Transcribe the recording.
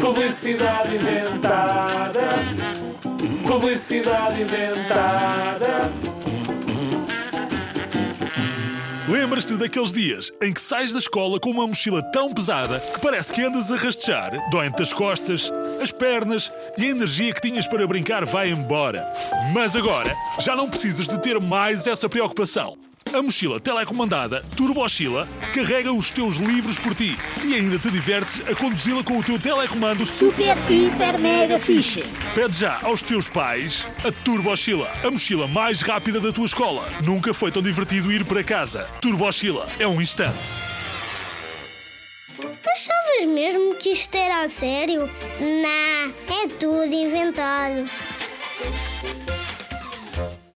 Publicidade inventada. Publicidade inventada. Lembras-te daqueles dias em que sais da escola com uma mochila tão pesada que parece que andas a rastejar? Doem-te as costas, as pernas e a energia que tinhas para brincar vai embora. Mas agora já não precisas de ter mais essa preocupação. A mochila telecomandada Turbochila carrega os teus livros por ti e ainda te divertes a conduzi-la com o teu telecomando Super, hiper, mega fixe. Pede já aos teus pais a Turbochila, a mochila mais rápida da tua escola. Nunca foi tão divertido ir para casa. Turbochila é um instante. Achavas mesmo que isto era a sério? Não, é tudo inventado.